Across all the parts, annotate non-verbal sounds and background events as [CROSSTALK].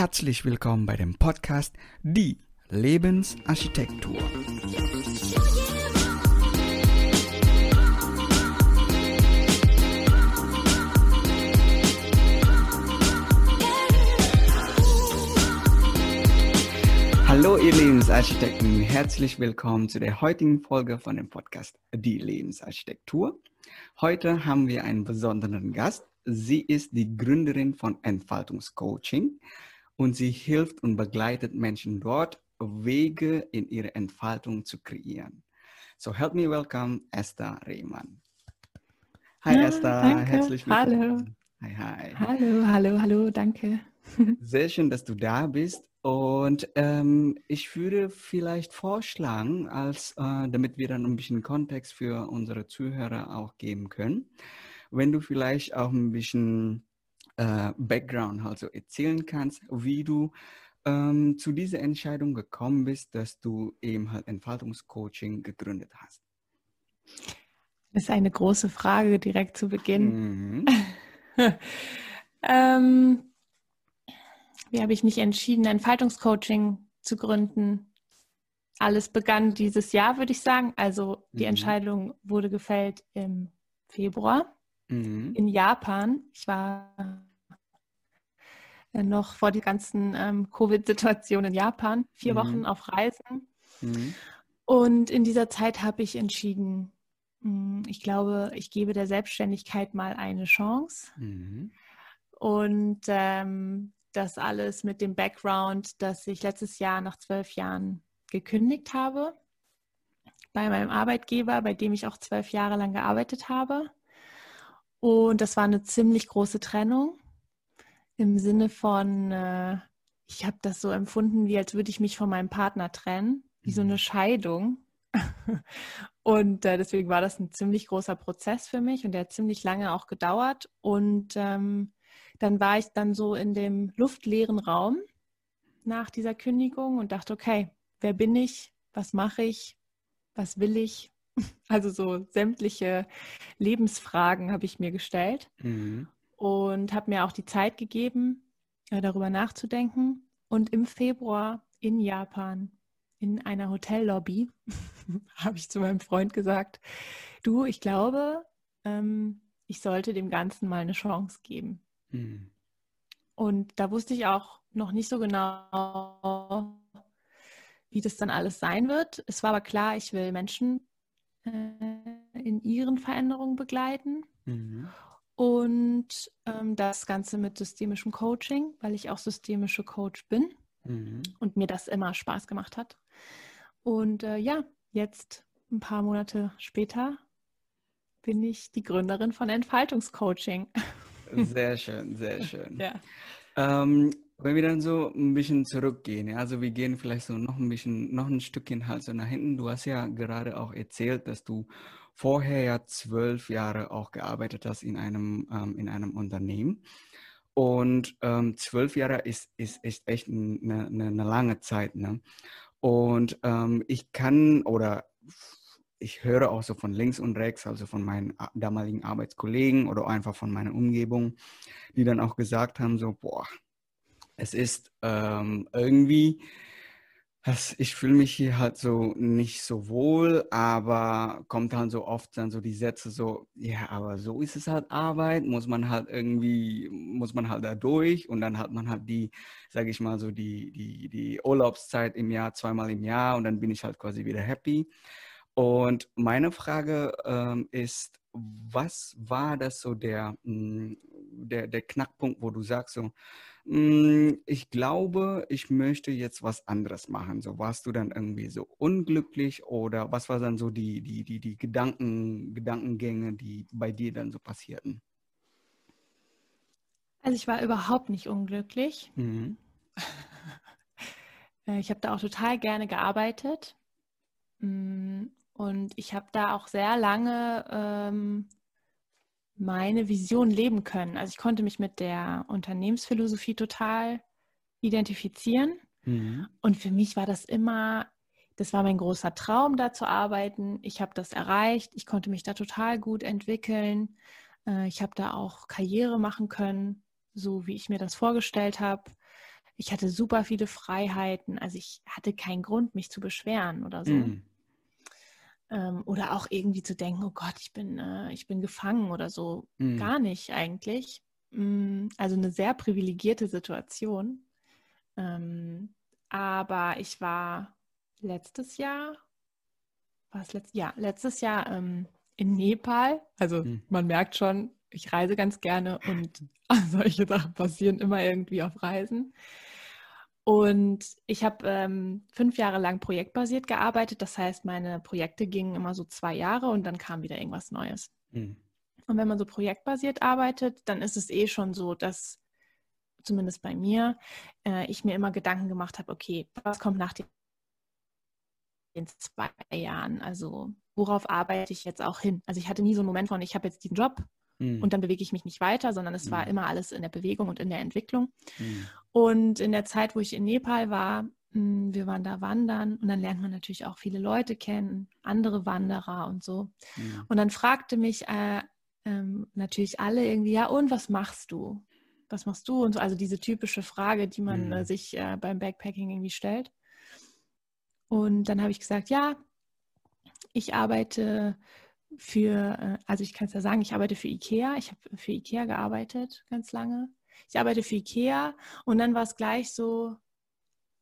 Herzlich willkommen bei dem Podcast Die Lebensarchitektur. Hallo ihr Lebensarchitekten, herzlich willkommen zu der heutigen Folge von dem Podcast Die Lebensarchitektur. Heute haben wir einen besonderen Gast. Sie ist die Gründerin von Entfaltungscoaching und sie hilft und begleitet Menschen dort, Wege in ihre Entfaltung zu kreieren. So help me welcome Esther Rehmann. Hi ja, Esther, danke. herzlich willkommen. Hallo. Hi, hi. Hallo, hallo, hallo, danke. [LAUGHS] Sehr schön, dass du da bist. Und ähm, ich würde vielleicht vorschlagen, als, äh, damit wir dann ein bisschen Kontext für unsere Zuhörer auch geben können, wenn du vielleicht auch ein bisschen äh, Background also erzählen kannst, wie du ähm, zu dieser Entscheidung gekommen bist, dass du eben halt Entfaltungscoaching gegründet hast. Das ist eine große Frage direkt zu Beginn. Mhm. [LAUGHS] ähm, wie habe ich mich entschieden, Entfaltungscoaching zu gründen? Alles begann dieses Jahr, würde ich sagen. Also die mhm. Entscheidung wurde gefällt im Februar mhm. in Japan. Ich war noch vor die ganzen ähm, Covid-Situation in Japan, vier mhm. Wochen auf Reisen. Mhm. Und in dieser Zeit habe ich entschieden, hm, ich glaube, ich gebe der Selbstständigkeit mal eine Chance. Mhm. Und ähm, das alles mit dem Background, dass ich letztes Jahr nach zwölf Jahren gekündigt habe bei meinem Arbeitgeber, bei dem ich auch zwölf Jahre lang gearbeitet habe. Und das war eine ziemlich große Trennung im Sinne von, äh, ich habe das so empfunden, wie als würde ich mich von meinem Partner trennen, wie so eine mhm. Scheidung. [LAUGHS] und äh, deswegen war das ein ziemlich großer Prozess für mich und der hat ziemlich lange auch gedauert. Und ähm, dann war ich dann so in dem luftleeren Raum nach dieser Kündigung und dachte, okay, wer bin ich? Was mache ich? Was will ich? [LAUGHS] Also so sämtliche Lebensfragen habe ich mir gestellt mhm. Und habe mir auch die Zeit gegeben, äh, darüber nachzudenken. Und im Februar in Japan, in einer Hotellobby, [LAUGHS] habe ich zu meinem Freund gesagt, du, ich glaube, ähm, ich sollte dem Ganzen mal eine Chance geben. Mhm. Und da wusste ich auch noch nicht so genau, wie das dann alles sein wird. Es war aber klar, ich will Menschen äh, in ihren Veränderungen begleiten. Mhm. Und ähm, das Ganze mit systemischem Coaching, weil ich auch systemische Coach bin mhm. und mir das immer Spaß gemacht hat. Und äh, ja, jetzt ein paar Monate später bin ich die Gründerin von Entfaltungscoaching. [LAUGHS] Sehr schön, sehr schön. ja. Ähm, wenn wir dann so ein bisschen zurückgehen, also wir gehen vielleicht so noch ein bisschen, noch ein Stückchen halt so nach hinten. Du hast ja gerade auch erzählt, dass du vorher ja zwölf Jahre auch gearbeitet hast in einem, ähm, in einem Unternehmen. Und ähm, zwölf Jahre ist, ist, ist echt eine, eine, eine lange Zeit. Ne? Und ähm, ich kann oder ich höre auch so von links und rechts, also von meinen damaligen Arbeitskollegen oder einfach von meiner Umgebung, die dann auch gesagt haben, so, boah, es ist ähm, irgendwie, ich fühle mich hier halt so nicht so wohl, aber kommt dann so oft dann so die Sätze so, ja, aber so ist es halt Arbeit, muss man halt irgendwie, muss man halt da durch und dann hat man halt die, sage ich mal so, die, die, die Urlaubszeit im Jahr, zweimal im Jahr und dann bin ich halt quasi wieder happy. Und meine Frage ähm, ist, was war das so der, hm, der, der Knackpunkt, wo du sagst so, ich glaube, ich möchte jetzt was anderes machen. So warst du dann irgendwie so unglücklich oder was war dann so die, die, die, die Gedanken, Gedankengänge, die bei dir dann so passierten? Also ich war überhaupt nicht unglücklich. Mhm. [LAUGHS] Äh, ich habe da auch total gerne gearbeitet. Hm, und ich habe da auch sehr lange ähm, meine Vision leben können. Also ich konnte mich mit der Unternehmensphilosophie total identifizieren. Mhm. Und für mich war das immer, das war mein großer Traum, da zu arbeiten. Ich habe das erreicht. Ich konnte mich da total gut entwickeln. Äh, ich habe da auch Karriere machen können, so wie ich mir das vorgestellt habe. ich hatte super viele Freiheiten. Also ich hatte keinen Grund, mich zu beschweren oder so. Mhm. Ähm, oder auch irgendwie zu denken, oh Gott, ich bin, äh, ich bin gefangen oder so. Mhm. Gar nicht eigentlich. Mm, also eine sehr privilegierte Situation. Ähm, aber ich war letztes Jahr, war es letztes Jahr, letztes Jahr ähm, in Nepal. Also mhm. man merkt schon, ich reise ganz gerne und [LAUGHS] solche Sachen passieren immer irgendwie auf Reisen. Und ich habe ähm, fünf Jahre lang projektbasiert gearbeitet. Das heißt, meine Projekte gingen immer so zwei Jahre und dann kam wieder irgendwas Neues. Mhm. Und wenn man so projektbasiert arbeitet, dann ist es eh schon so, dass zumindest bei mir, äh, ich mir immer Gedanken gemacht habe, okay, was kommt nach den zwei Jahren? Also worauf arbeite ich jetzt auch hin? Also ich hatte nie so einen Moment von, ich habe jetzt diesen Job mhm. und dann bewege ich mich nicht weiter, sondern es mhm. war immer alles in der Bewegung und in der Entwicklung. Mhm. Und in der Zeit, wo ich in Nepal war, hm, wir waren da wandern und dann lernt man natürlich auch viele Leute kennen, andere Wanderer und so. Und dann fragte mich äh, ähm, natürlich alle irgendwie, ja, und was machst du? Was machst du? Und so, also diese typische Frage, die man äh, sich äh, beim Backpacking irgendwie stellt. Und dann habe ich gesagt, ja, ich arbeite für, äh, also ich kann es ja sagen, ich arbeite für IKEA. Ich habe für IKEA gearbeitet ganz lange. Ich arbeite für IKEA und dann war es gleich so,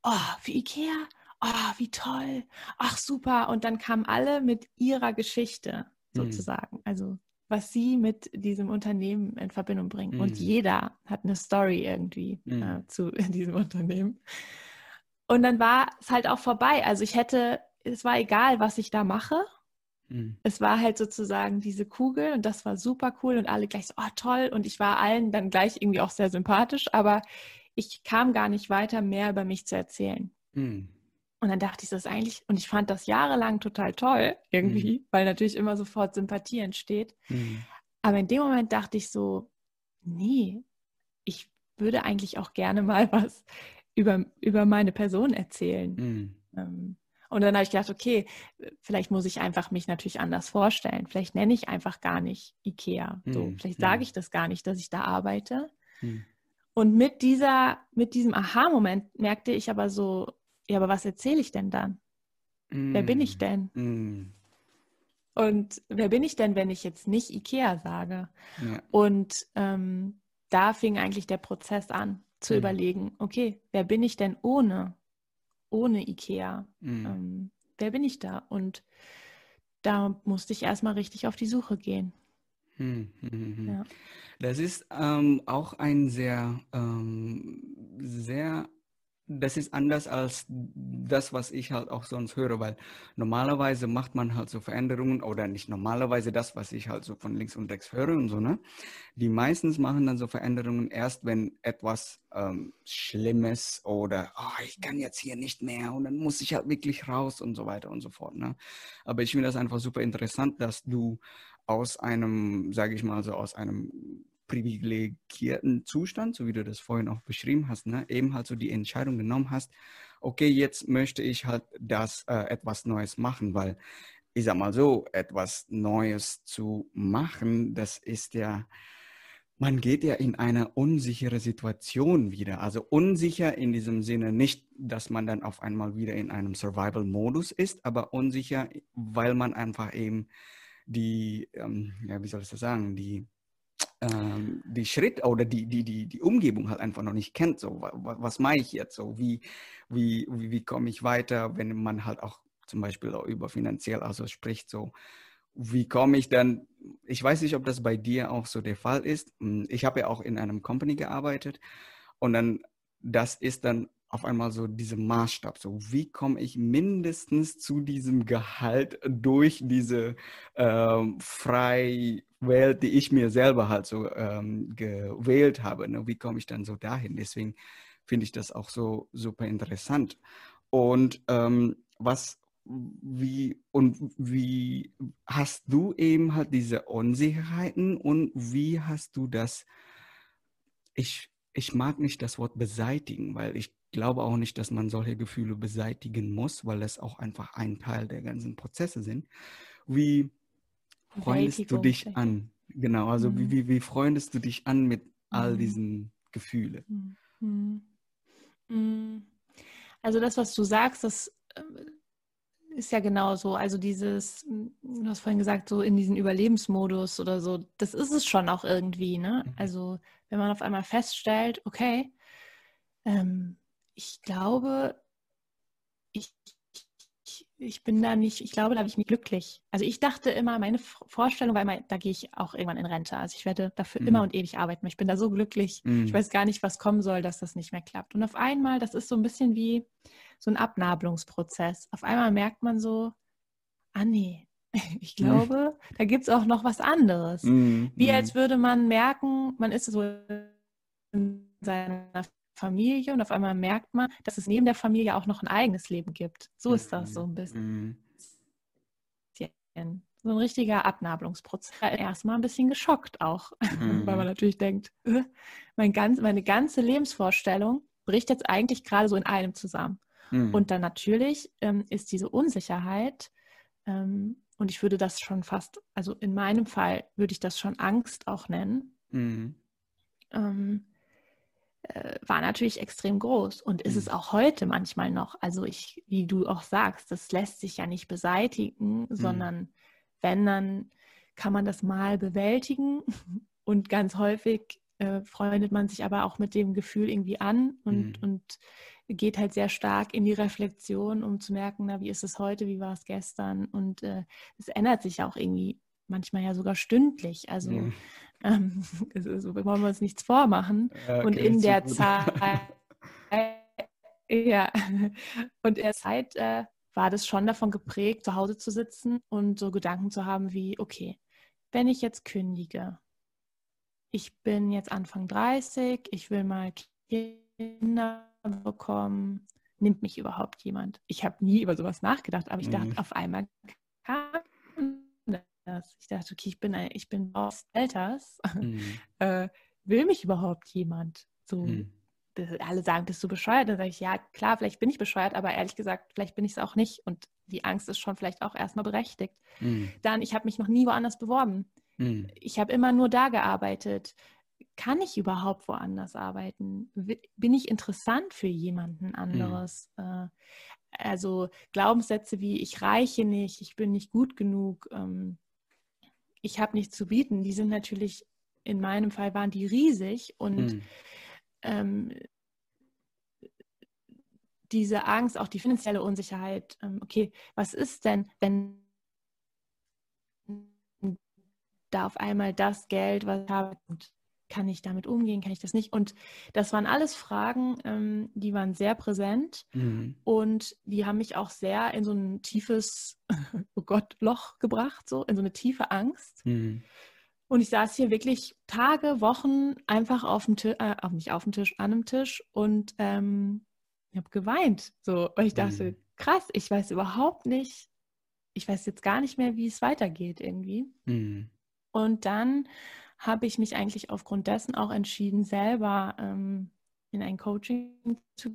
oh, für IKEA? Oh, wie toll. Ach, super. Und dann kamen alle mit ihrer Geschichte mhm. sozusagen. Mhm. Also was sie mit diesem Unternehmen in Verbindung bringen. Mhm. Und jeder hat eine Story irgendwie mhm. äh, zu [LAUGHS] diesem Unternehmen. Und dann war es halt auch vorbei. Also ich hätte, es war egal, was ich da mache. Mhm. Es war halt sozusagen diese Kugel und das war super cool und alle gleich so, oh toll. Und ich war allen dann gleich irgendwie auch sehr sympathisch, aber ich kam gar nicht weiter, mehr über mich zu erzählen. Mhm. Und dann dachte ich, das ist eigentlich, und ich fand das jahrelang total toll, irgendwie, mhm. weil natürlich immer sofort Sympathie entsteht. Mhm. Aber in dem Moment dachte ich so, nee, ich würde eigentlich auch gerne mal was über, über meine Person erzählen. Mhm. Ähm, und dann habe ich gedacht, okay, vielleicht muss ich einfach mich natürlich anders vorstellen. Vielleicht nenne ich einfach gar nicht IKEA. So, mhm. vielleicht sage mhm. ich das gar nicht, dass ich da arbeite. Mhm. Und mit dieser, mit diesem Aha-Moment merkte ich aber so, ja, aber was erzähle ich denn dann? Mm. Wer bin ich mm. denn? Mm. Und wer bin ich denn, wenn ich jetzt nicht Ikea sage? Ja. Und ähm, da fing eigentlich der Prozess an, zu mm. überlegen, okay, wer bin ich denn ohne, ohne Ikea? Mm. Ähm, wer bin ich da? Und da musste ich erstmal richtig auf die Suche gehen. Hm, hm, hm, hm. ja. Das ist ähm, auch ein sehr, ähm, sehr das ist anders als das, was ich halt auch sonst höre, weil normalerweise macht man halt so Veränderungen oder nicht normalerweise das, was ich halt so von links und rechts höre und so, ne? Die meistens machen dann so Veränderungen erst, wenn etwas ähm, Schlimmes oder oh, ich kann jetzt hier nicht mehr und dann muss ich halt wirklich raus und so weiter und so fort, ne? Aber ich finde das einfach super interessant, dass du aus einem, sage ich mal so, aus einem privilegierten Zustand, so wie du das vorhin auch beschrieben hast, ne? eben halt so die Entscheidung genommen hast, okay, jetzt möchte ich halt das äh, etwas Neues machen, weil ich sag mal so, etwas Neues zu machen, das ist ja, man geht ja in eine unsichere Situation wieder. Also unsicher in diesem Sinne nicht, dass man dann auf einmal wieder in einem Survival-Modus ist, aber unsicher, weil man einfach eben die, ähm, ja, wie soll ich das sagen, die ähm, die Schritt oder die, die, die, die Umgebung halt einfach noch nicht kennt. So, was, was mache ich jetzt? So, wie, wie, wie, wie komme ich weiter, wenn man halt auch zum Beispiel auch über finanziell also spricht, so wie komme ich dann, ich weiß nicht, ob das bei dir auch so der Fall ist. Hm, ich habe ja auch in einem Company gearbeitet und dann, das ist dann auf einmal so dieser Maßstab. So, wie komme ich mindestens zu diesem Gehalt durch diese ähm, frei Welt, die ich mir selber halt so ähm, gewählt habe. Ne? Wie komme ich dann so dahin? Deswegen finde ich das auch so super interessant. Und ähm, was, wie, und wie hast du eben halt diese Unsicherheiten und wie hast du das, ich, ich mag nicht das Wort beseitigen, weil ich glaube auch nicht, dass man solche Gefühle beseitigen muss, weil das auch einfach ein Teil der ganzen Prozesse sind. Wie, freundest du dich an? Genau, also mhm. wie, wie, wie freundest du dich an mit all mhm. diesen Gefühlen? Mhm. Mm. Also das, was du sagst, das ähm, ist ja genauso. Also dieses, du hast vorhin gesagt, so in diesen Überlebensmodus oder so, das ist es schon auch irgendwie, ne? Mhm. Also wenn man auf einmal feststellt, okay, ähm, ich glaube, ich, ich, bin da nicht, ich glaube, da bin ich nicht glücklich. Also ich dachte immer, meine Vorstellung war immer, da gehe ich auch irgendwann in Rente. Also ich werde dafür mhm. immer und ewig arbeiten. Ich bin da so glücklich. Mhm. Ich weiß gar nicht, was kommen soll, dass das nicht mehr klappt. Und auf einmal, das ist so ein bisschen wie so ein Abnabelungsprozess. Auf einmal merkt man so, ah nee, [LAUGHS] ich glaube, mhm. da gibt es auch noch was anderes. Mhm. Wie als mhm. würde man merken, man ist so in seiner Familie und auf einmal merkt man, dass es neben der Familie auch noch ein eigenes Leben gibt. So ist das so ein bisschen. Mhm. So ein richtiger Abnabelungsprozess. Erstmal ein bisschen geschockt auch, mhm. [LAUGHS] weil man natürlich denkt, äh, mein ganz, meine ganze Lebensvorstellung bricht jetzt eigentlich gerade so in einem zusammen. Mhm. Und dann natürlich ähm, ist diese Unsicherheit, ähm, und ich würde das schon fast, also in meinem Fall würde ich das schon Angst auch nennen, mhm. ähm, äh, war natürlich extrem groß und ist mhm. es auch heute manchmal noch. Also ich, wie du auch sagst, das lässt sich ja nicht beseitigen, mhm. sondern wenn, dann kann man das mal bewältigen [LAUGHS] und ganz häufig äh, freundet man sich aber auch mit dem Gefühl irgendwie an und, mhm. und geht halt sehr stark in die Reflexion, um zu merken, na, wie ist es heute, wie war es gestern und äh, es ändert sich auch irgendwie manchmal ja sogar stündlich. Also mhm. Ähm, [LAUGHS] ist, wollen wir uns nichts vormachen. Ja, und in der. Zeit, [LAUGHS] ja, und in der Zeit äh, war das schon davon geprägt, zu Hause zu sitzen und so Gedanken zu haben wie, okay, wenn ich jetzt kündige, ich bin jetzt Anfang 30, ich will mal Kinder bekommen, nimmt mich überhaupt jemand? Ich habe nie über sowas nachgedacht, aber ich dachte, mhm. auf einmal kam das. Ich dachte, okay, ich bin, ein, ich bin aus Alters. Mhm. [LAUGHS] äh, will mich überhaupt jemand? So, mhm. alle sagen, bist du bescheuert? Dann sage ich, ja, klar, vielleicht bin ich bescheuert, aber ehrlich gesagt, vielleicht bin ich es auch nicht. Und die Angst ist schon vielleicht auch erstmal berechtigt. Mhm. Dann, ich habe mich noch nie woanders beworben. Mhm. Ich habe immer nur da gearbeitet. Kann ich überhaupt woanders arbeiten? Bin ich interessant für jemanden mhm. anderes? Mhm. also Glaubenssätze wie ich reiche nicht, ich bin nicht gut genug, ähm, ich habe nichts zu bieten, die sind natürlich, in meinem Fall waren die riesig und mhm. ähm, diese Angst, auch die finanzielle Unsicherheit, ähm, okay, was ist denn, wenn da auf einmal das Geld, was ich habe, kann ich damit umgehen, kann ich das nicht? Und das waren alles Fragen, ähm, die waren sehr präsent mhm. und die haben mich auch sehr in so ein tiefes, [LAUGHS] oh Gott, Loch gebracht, so in so eine tiefe Angst. Mhm. Und ich saß hier wirklich Tage, Wochen einfach auf dem Tisch, äh, auf, nicht auf dem Tisch, an einem Tisch und ähm, ich habe geweint, so, weil ich dachte, mhm. krass, ich weiß überhaupt nicht, ich weiß jetzt gar nicht mehr, wie es weitergeht irgendwie. Mhm. Und dann habe ich mich eigentlich aufgrund dessen auch entschieden, selber ähm, in ein Coaching zu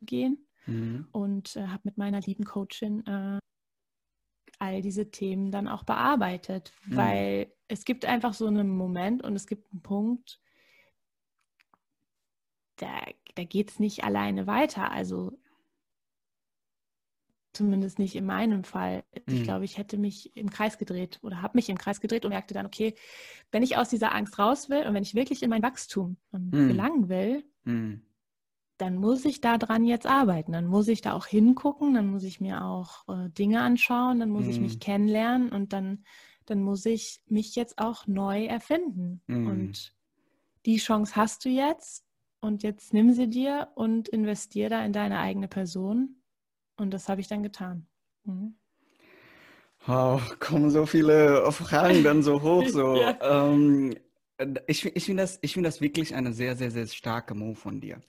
gehen mhm. und äh, habe mit meiner lieben Coachin äh, all diese Themen dann auch bearbeitet, mhm. weil es gibt einfach so einen Moment und es gibt einen Punkt, da, da geht es nicht alleine weiter. Also Zumindest nicht in meinem Fall. Ich mhm. glaube, ich hätte mich im Kreis gedreht oder habe mich im Kreis gedreht und merkte dann, okay, wenn ich aus dieser Angst raus will und wenn ich wirklich in mein Wachstum ähm, mhm. gelangen will, mhm. dann muss ich da dran jetzt arbeiten. Dann muss ich da auch hingucken, dann muss ich mir auch äh, Dinge anschauen, dann muss ich mich mhm. kennenlernen und dann, dann muss ich mich jetzt auch neu erfinden. Mhm. Und die Chance hast du jetzt und jetzt nimm sie dir und investier da in deine eigene Person und das habe ich dann getan. Mhm. Oh, kommen so viele Fragen dann so hoch. So. [LAUGHS] ja. ähm, ich ich finde das, find das wirklich eine sehr, sehr, sehr starke Move von dir.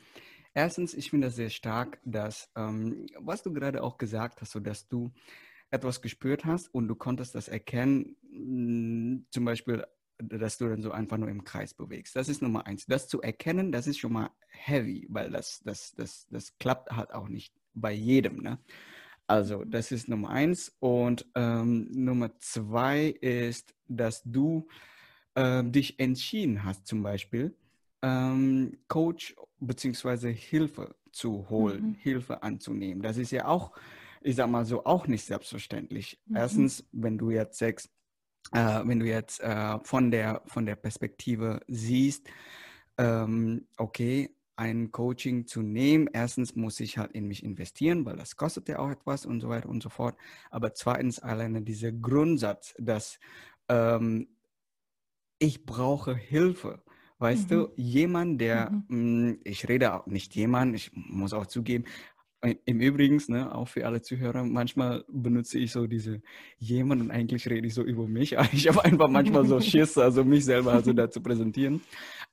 Erstens, ich finde das sehr stark, dass, ähm, was du gerade auch gesagt hast, so dass du etwas gespürt hast und du konntest das erkennen, mm, zum Beispiel, dass du dann so einfach nur im Kreis bewegst. Das ist Nummer eins. Das zu erkennen, das ist schon mal heavy, weil das, das, das, das klappt halt auch nicht bei jedem. Ne? Also das ist Nummer eins. Und ähm, Nummer zwei ist, dass du ähm, dich entschieden hast, zum Beispiel ähm, Coach beziehungsweise Hilfe zu holen, mhm. Hilfe anzunehmen. Das ist ja auch, ich sag mal so, auch nicht selbstverständlich. Mhm. Erstens, wenn du jetzt sagst, äh, wenn du jetzt äh, von, der, von der Perspektive siehst, ähm, okay, ein Coaching zu nehmen, erstens muss ich halt in mich investieren, weil das kostet ja auch etwas und so weiter und so fort. Aber zweitens alleine dieser Grundsatz, dass ähm, ich brauche Hilfe. Weißt mhm. du, jemand, der, mhm. mh, mm, ich rede auch nicht jemand, ich muss auch zugeben, im Übrigen, ne, auch für alle Zuhörer, manchmal benutze ich so diese jemand und eigentlich rede ich so über mich. [LAUGHS] Ich habe einfach manchmal so [LAUGHS] Schiss, also mich selber also da zu präsentieren.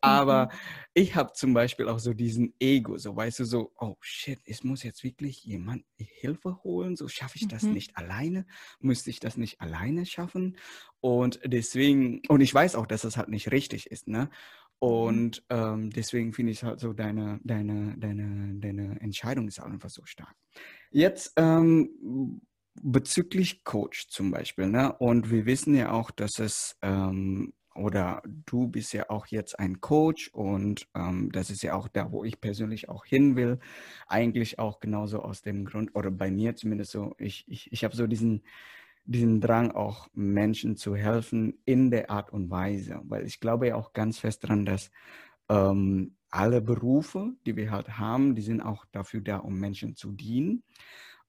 Aber mhm. ich habe zum Beispiel auch so diesen Ego, so weißt du, so, oh shit, es muss jetzt wirklich jemand Hilfe holen, so schaffe ich das mhm. nicht alleine, müsste ich das nicht alleine schaffen. Und deswegen, und ich weiß auch, dass das halt nicht richtig ist, ne? Mhm. Und ähm, deswegen finde ich halt so deine, deine, deine, deine Entscheidung ist einfach so stark. Jetzt ähm, bezüglich Coach zum Beispiel, ne? Und wir wissen ja auch, dass es ähm, oder du bist ja auch jetzt ein Coach und ähm, das ist ja auch da, wo ich persönlich auch hin will. Eigentlich auch genauso aus dem Grund, oder bei mir zumindest so, ich, ich, ich habe so diesen, diesen Drang, auch Menschen zu helfen in der Art und Weise, weil ich glaube ja auch ganz fest daran, dass ähm, alle Berufe, die wir halt haben, die sind auch dafür da, um Menschen zu dienen.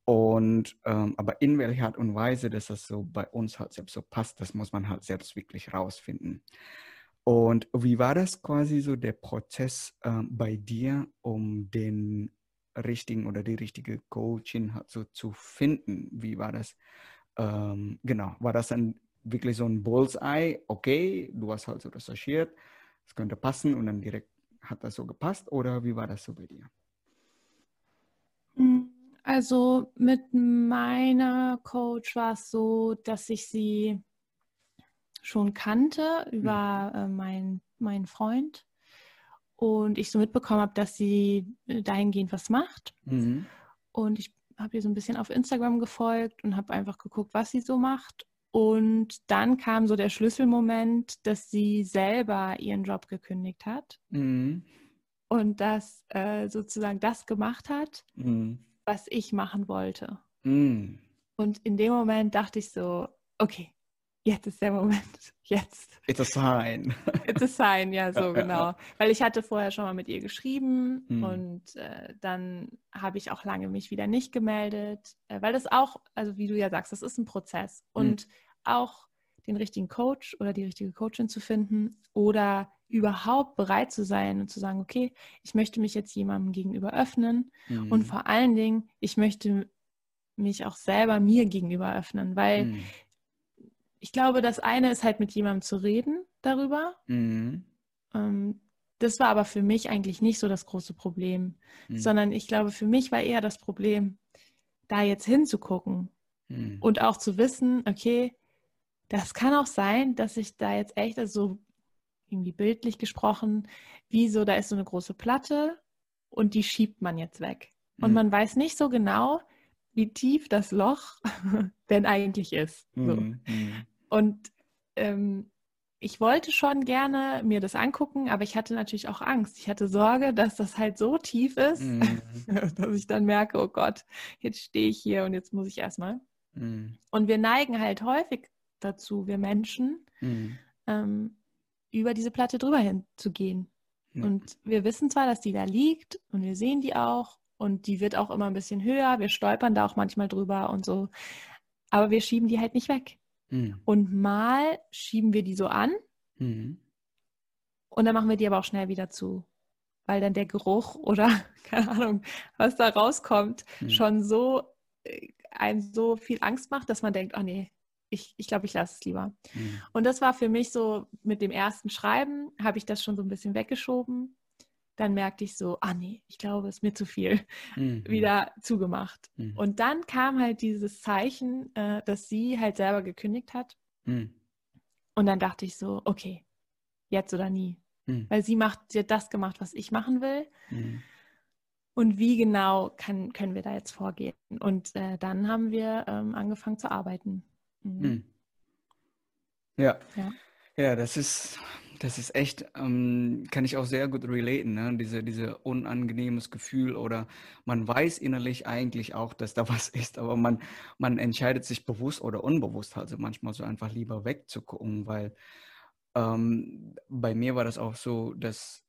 Und ähm, aber in welcher Art und Weise, dass das so bei uns halt selbst so passt, das muss man halt selbst wirklich rausfinden. Und wie war das quasi so der Prozess ähm, bei dir, um den richtigen oder die richtige Coaching halt so zu finden? Wie war das? Ähm, genau, war das dann wirklich so ein Bullseye? Okay, du hast halt so recherchiert, es könnte passen und dann direkt hat das so gepasst oder wie war das so bei dir? Hm, also mit meiner Coach war es so, dass ich sie schon kannte über mhm. äh, meinen mein Freund und ich so mitbekommen habe, dass sie dahingehend was macht. Mhm. Und ich habe ihr so ein bisschen auf Instagram gefolgt und habe einfach geguckt, was sie so macht. Und dann kam so der Schlüsselmoment, dass sie selber ihren Job gekündigt hat mhm. und das äh, sozusagen das gemacht hat, mhm. was ich machen wollte. Mhm. Und in dem Moment dachte ich so, okay, jetzt ist der Moment, [LAUGHS] jetzt. It's a sign. [LAUGHS] It's a sign, ja, so genau. Weil ich hatte vorher schon mal mit ihr geschrieben hm. und äh, dann habe ich auch lange mich wieder nicht gemeldet, äh, weil das auch, also wie du ja sagst, das ist ein Prozess hm. und hm. auch den richtigen Coach oder die richtige Coachin zu finden oder überhaupt bereit zu sein und zu sagen, okay, ich möchte mich jetzt jemandem gegenüber öffnen hm. und vor allen Dingen, ich möchte mich auch selber mir gegenüber öffnen, weil hm ich glaube, das eine ist halt mit jemandem zu reden darüber. Mhm. Ähm, das war aber für mich eigentlich nicht so das große Problem, mhm. sondern ich glaube, für mich war eher das Problem, da jetzt hinzugucken mhm. und auch zu wissen, okay, das kann auch sein, dass ich da jetzt echt, also irgendwie bildlich gesprochen, wie so, da ist so eine große Platte und die schiebt man jetzt weg. Und mhm. man weiß nicht so genau, wie tief das Loch [LAUGHS] denn eigentlich ist. So. Mhm. Und ähm, ich wollte schon gerne mir das angucken, aber ich hatte natürlich auch Angst. Ich hatte Sorge, dass das halt so tief ist, mhm. [LAUGHS] dass ich dann merke, oh Gott, jetzt stehe ich hier und jetzt muss ich erstmal. Mhm. Und wir neigen halt häufig dazu, wir Menschen, mhm. ähm, über diese Platte drüber hinzugehen. Und wir wissen zwar, dass die da liegt und wir sehen die auch und die wird auch immer ein bisschen höher. Wir stolpern da auch manchmal drüber und so. Aber wir schieben die halt nicht weg. Mhm. Und mal schieben wir die so an mhm. und dann machen wir die aber auch schnell wieder zu, weil dann der Geruch oder [LAUGHS] keine Ahnung, was da rauskommt, mhm. schon so äh, einem so viel Angst macht, dass man denkt, oh nee, ich, ich glaube, ich lasse es lieber. Mhm. Und das war für mich so, mit dem ersten Schreiben habe ich das schon so ein bisschen weggeschoben dann merkte ich so, ah nee, ich glaube, es ist mir zu viel, mhm. wieder zugemacht. Mhm. Und dann kam halt dieses Zeichen, äh, dass sie halt selber gekündigt hat. Mhm. Und dann dachte ich so, okay, jetzt oder nie. Mhm. Weil sie macht, sie hat das gemacht, was ich machen will. Mhm. Und wie genau kann, können wir da jetzt vorgehen? Und äh, dann haben wir ähm, angefangen zu arbeiten. Mhm. Ja. ja. Ja, das ist das ist echt, ähm, kann ich auch sehr gut relaten, ne? Diese, diese unangenehmes Gefühl oder man weiß innerlich eigentlich auch, dass da [LAUGHS] was ist, aber man, man entscheidet sich bewusst oder unbewusst, also manchmal so einfach lieber wegzugucken, weil ähm, bei mir war das auch so, dass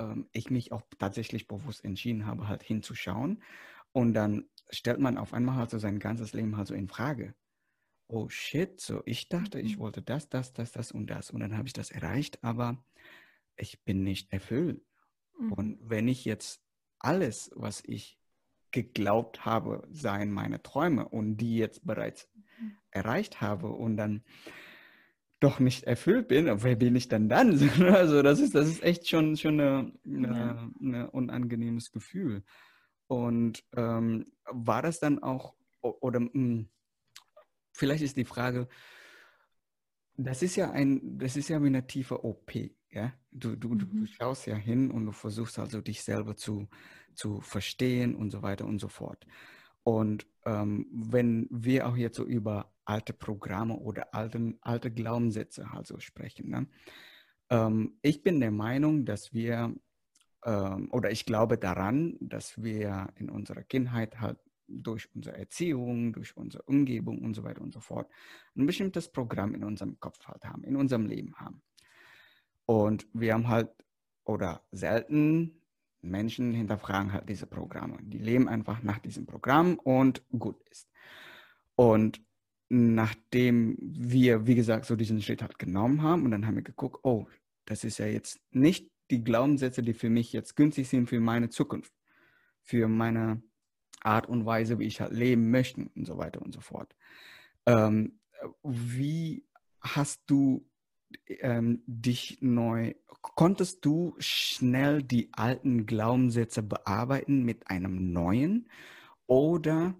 ähm, ich mich auch tatsächlich bewusst entschieden habe, halt hinzuschauen und dann stellt man auf einmal halt so sein ganzes Leben halt so in Frage oh shit, so ich dachte, ich mhm. wollte das, das, das, das und das und dann habe ich das erreicht, aber ich bin nicht erfüllt. Mhm. Und wenn ich jetzt alles, was ich geglaubt habe, seien meine Träume und die jetzt bereits mhm. erreicht habe und dann doch nicht erfüllt bin, wer bin ich dann dann? [LAUGHS] Also das ist, das ist echt schon, schon eine unangenehmes Gefühl. Und ähm, war das dann auch, oder mh, hm, vielleicht ist die Frage, das ist ja ein, das ist ja wie eine tiefe OP, ja. Du, du, mhm. du schaust ja hin und du versuchst also dich selber zu, zu verstehen und so weiter und so fort. Und ähm, wenn wir auch jetzt so über alte Programme oder alte, alte Glaubenssätze also sprechen, ne? ähm, ich bin der Meinung, dass wir ähm, oder ich glaube daran, dass wir in unserer Kindheit halt durch unsere Erziehung, durch unsere Umgebung und so weiter und so fort ein bestimmtes Programm in unserem Kopf halt haben, in unserem Leben haben. Und wir haben halt, oder selten, Menschen hinterfragen halt diese Programme. Die leben einfach nach diesem Programm und gut ist. Und nachdem wir, wie gesagt, so diesen Schritt halt genommen haben und dann haben wir geguckt, oh, das ist ja jetzt nicht die Glaubenssätze, die für mich jetzt günstig sind für meine Zukunft, für meine Art und Weise, wie ich halt leben möchte und so weiter und so fort. Ähm, wie hast du ähm, dich neu, konntest du schnell die alten Glaubenssätze bearbeiten mit einem neuen oder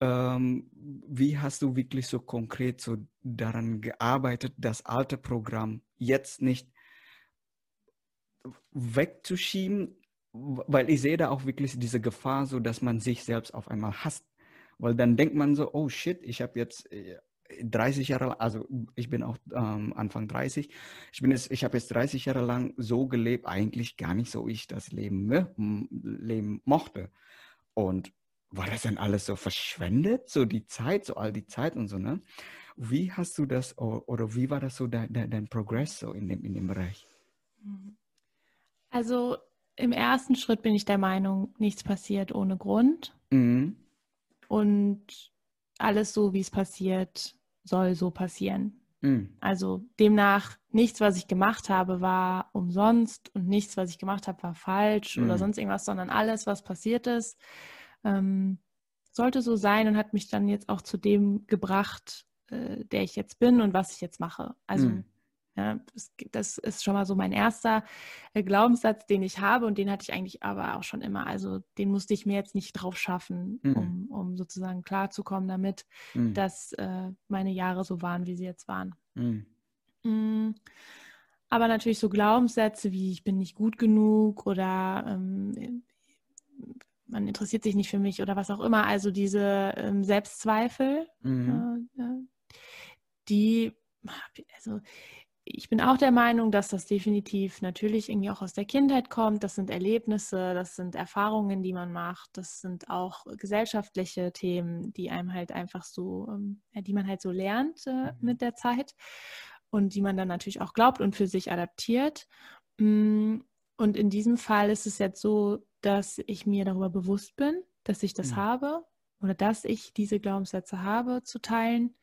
ähm, wie hast du wirklich so konkret so daran gearbeitet, das alte Programm jetzt nicht wegzuschieben, weil ich sehe da auch wirklich diese Gefahr, so dass man sich selbst auf einmal hasst. Weil dann denkt man so, oh shit, ich habe jetzt 30 äh, Jahre, also ich bin auch ähm, Anfang 30, ich ich habe jetzt 30 Jahre lang so gelebt, eigentlich gar nicht so, wie ich das Leben, leben mochte. Und war das dann alles so verschwendet, so die Zeit, so all die Zeit und so, ne? Wie hast du das, oder wie war das so dein, dein Progress so in dem, in dem Bereich? Also im ersten Schritt bin ich der Meinung, nichts passiert ohne Grund. Mhm. Und alles so, wie es passiert, soll so passieren. Mhm. Also demnach, nichts, was ich gemacht habe, war umsonst und nichts, was ich gemacht habe, war falsch mhm. oder sonst irgendwas, sondern alles, was passiert ist, ähm, sollte so sein und hat mich dann jetzt auch zu dem gebracht, äh, der ich jetzt bin und was ich jetzt mache. Also mhm. Ja, das, ist schon mal so mein erster äh, Glaubenssatz, den ich habe und den hatte ich eigentlich aber auch schon immer. Also den musste ich mir jetzt nicht drauf schaffen, mhm. um, um sozusagen klarzukommen damit, mhm. dass äh, meine Jahre so waren, wie sie jetzt waren. Mhm. Mm, aber natürlich so Glaubenssätze wie ich bin nicht gut genug oder ähm, man interessiert sich nicht für mich oder was auch immer. Also diese ähm, Selbstzweifel, mhm. äh, die, also ich bin auch der Meinung, dass das definitiv natürlich irgendwie auch aus der Kindheit kommt. Das sind Erlebnisse, das sind Erfahrungen, die man macht, das sind auch gesellschaftliche Themen, die einem halt einfach so, ähm, die man halt so lernt äh, mhm. mit der Zeit und die man dann natürlich auch glaubt und für sich adaptiert. Mm, und in diesem Fall ist es jetzt so, dass ich mir darüber bewusst bin, dass ich das mhm. habe oder dass ich diese Glaubenssätze habe zu teilen.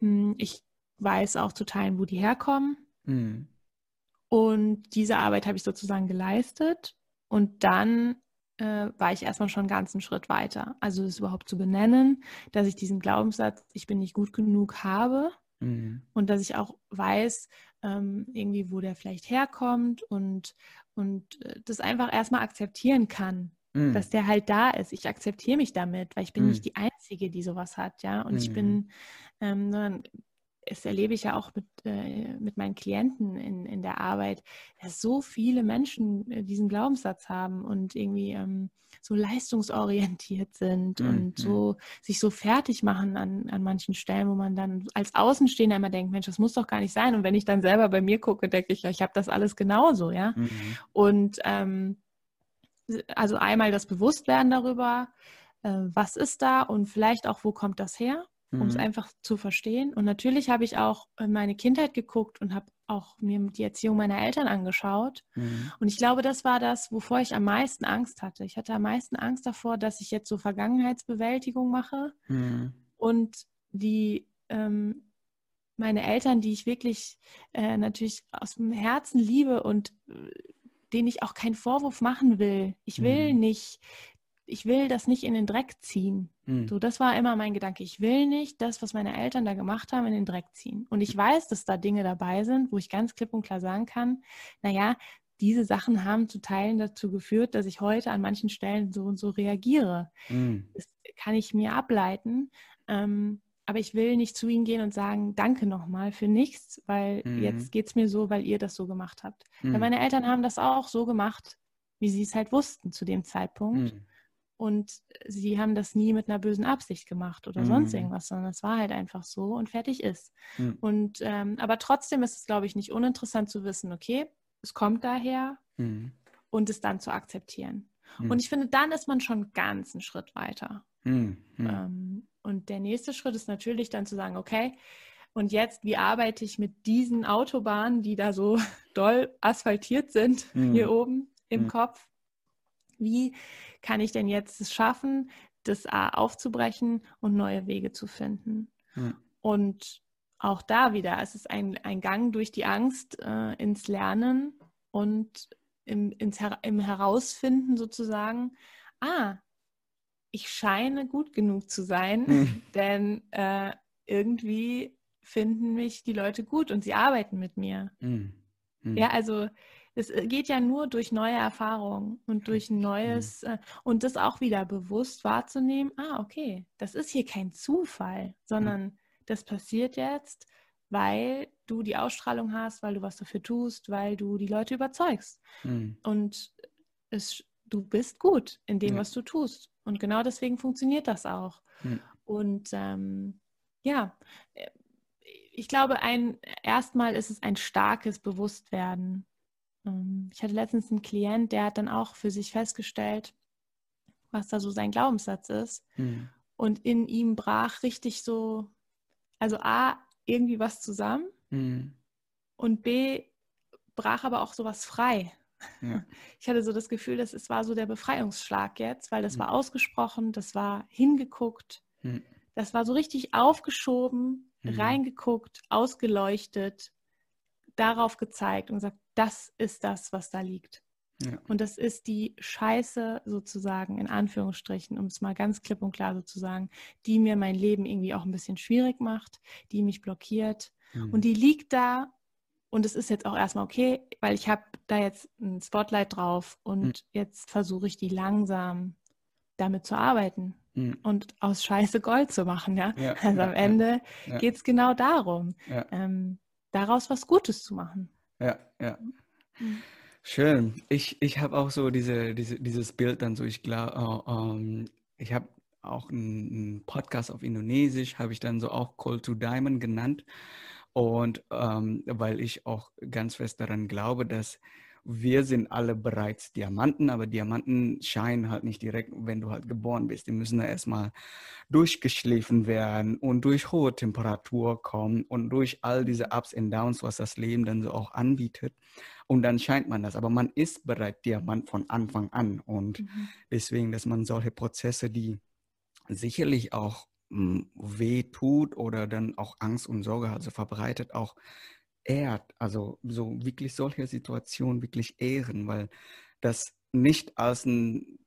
Mm, ich weiß auch zu teilen, wo die herkommen. Mhm. Und diese Arbeit habe ich sozusagen geleistet. Und dann äh, war ich erstmal schon einen ganzen Schritt weiter. Also es überhaupt zu benennen, dass ich diesen Glaubenssatz, ich bin nicht gut genug habe. Mhm. Und dass ich auch weiß, ähm, irgendwie, wo der vielleicht herkommt und, und äh, das einfach erstmal akzeptieren kann. Mm. dass der halt da ist. Ich akzeptiere mich damit, weil ich bin mm. nicht die Einzige, die sowas hat, ja. Und ich bin, ähm, das erlebe ich ja auch mit, äh, mit meinen Klienten in, in der Arbeit, dass so viele Menschen äh, diesen Glaubenssatz haben und irgendwie ähm, so leistungsorientiert sind mhm. und so sich so fertig machen an, an manchen Stellen, wo man dann als Außenstehender immer denkt, Mensch, das muss doch gar nicht sein. Und wenn ich dann selber bei mir gucke, denke ich, ja, ich habe das alles genauso, ja. Mhm. Und ähm, also einmal das Bewusstwerden darüber, äh, was ist da und vielleicht auch, wo kommt das her? Um es mhm. einfach zu verstehen. Und natürlich habe ich auch in meine Kindheit geguckt und habe auch mir die Erziehung meiner Eltern angeschaut. Mhm. Und ich glaube, das war das, wovor ich am meisten Angst hatte. Ich hatte am meisten Angst davor, dass ich jetzt so Vergangenheitsbewältigung mache mhm. und die ähm, meine Eltern, die ich wirklich äh, natürlich aus dem Herzen liebe und äh, denen ich auch keinen Vorwurf machen will. Ich will mhm. nicht ich will das nicht in den Dreck ziehen. Mhm. So, das war immer mein Gedanke. Ich will nicht das, was meine Eltern da gemacht haben, in den Dreck ziehen. Und ich weiß, dass da Dinge dabei sind, wo ich ganz klipp und klar sagen kann, naja, diese Sachen haben zu Teilen dazu geführt, dass ich heute an manchen Stellen so und so reagiere. Mhm. Das kann ich mir ableiten. Ähm, aber ich will nicht zu ihnen gehen und sagen, danke nochmal für nichts, weil mhm. jetzt geht es mir so, weil ihr das so gemacht habt. Weil meine Eltern haben das auch so gemacht, wie sie es halt wussten zu dem Zeitpunkt. Und sie haben das nie mit einer bösen Absicht gemacht oder mhm. sonst irgendwas, sondern es war halt einfach so und fertig ist. Mhm. Und ähm, aber trotzdem ist es, glaube ich, nicht uninteressant zu wissen, okay, es kommt daher mhm. und es dann zu akzeptieren. Mhm. Und ich finde, dann ist man schon ganz einen Schritt weiter. Mhm. Mhm. Ähm, und der nächste Schritt ist natürlich dann zu sagen, okay, und jetzt, wie arbeite ich mit diesen Autobahnen, die da so [LAUGHS] doll asphaltiert sind, hier oben im Kopf? Wie kann ich denn jetzt es schaffen, das A aufzubrechen und neue Wege zu finden? Ja. Und auch da wieder, es ist ein, ein Gang durch die Angst äh, ins Lernen und im, ins im Herausfinden sozusagen, ah, ich scheine gut genug zu sein, mhm. [LAUGHS] denn äh, irgendwie finden mich die Leute gut und sie arbeiten mit mir. Mhm. Mhm. Ja, also es äh, geht ja nur durch neue Erfahrungen und durch ein neues mhm. und das auch wieder bewusst wahrzunehmen, ah, okay, das ist hier kein Zufall, sondern mhm. das passiert jetzt, weil du die Ausstrahlung hast, weil du was dafür tust, weil du die Leute überzeugst. Mhm. Und es, du bist gut in dem, ja. was du tust. Und genau deswegen funktioniert das auch. Mhm. Und ähm, ja, äh, ich glaube, ein erstmal ist es ein starkes Bewusstwerden ich hatte letztens einen Klient, der hat dann auch für sich festgestellt, was da so sein Glaubenssatz ist. Mhm. Und in ihm brach richtig so, also A, irgendwie was zusammen mhm. und B, brach aber auch sowas frei. Ja. [LAUGHS] Ich hatte so das Gefühl, dass es war so der Befreiungsschlag jetzt, weil das mhm. war ausgesprochen, das war hingeguckt, mhm. das war so richtig aufgeschoben, mhm. reingeguckt, ausgeleuchtet, darauf gezeigt und gesagt, das ist das, was da liegt. Ja. Und das ist die Scheiße sozusagen, in Anführungsstrichen, um es mal ganz klipp und klar so zu sagen, die mir mein Leben irgendwie auch ein bisschen schwierig macht, die mich blockiert. Mhm. Und die liegt da und es ist jetzt auch erstmal okay, weil ich habe da jetzt ein Spotlight drauf und mhm. jetzt versuche ich die langsam damit zu arbeiten mhm. und aus Scheiße Gold zu machen. Ja? ja also ja, am Ende ja, geht es genau darum, ähm, daraus was Gutes zu machen. Ja, ja. Schön. Ich, ich habe auch so diese, diese, dieses Bild dann so, ich glaube, uh, äh, um, ähm, ich habe auch einen Podcast auf Indonesisch, habe ich dann so auch Call to Diamond genannt. Und ähm, weil ich auch ganz fest daran glaube, dass wir sind alle bereits Diamanten, aber Diamanten scheinen halt nicht direkt, wenn du halt geboren bist. Die müssen da erstmal durchgeschliffen werden und durch hohe Temperatur kommen und durch all diese Ups und Downs, was das Leben dann so auch anbietet. Und dann scheint man das. Aber man ist bereits Diamant von Anfang an. Und mhm. deswegen, dass man solche Prozesse, die sicherlich auch hm, weh tut oder dann auch Angst und Sorge also verbreitet, auch ehrt, also so wirklich solche Situationen wirklich ehren, weil das nicht als ein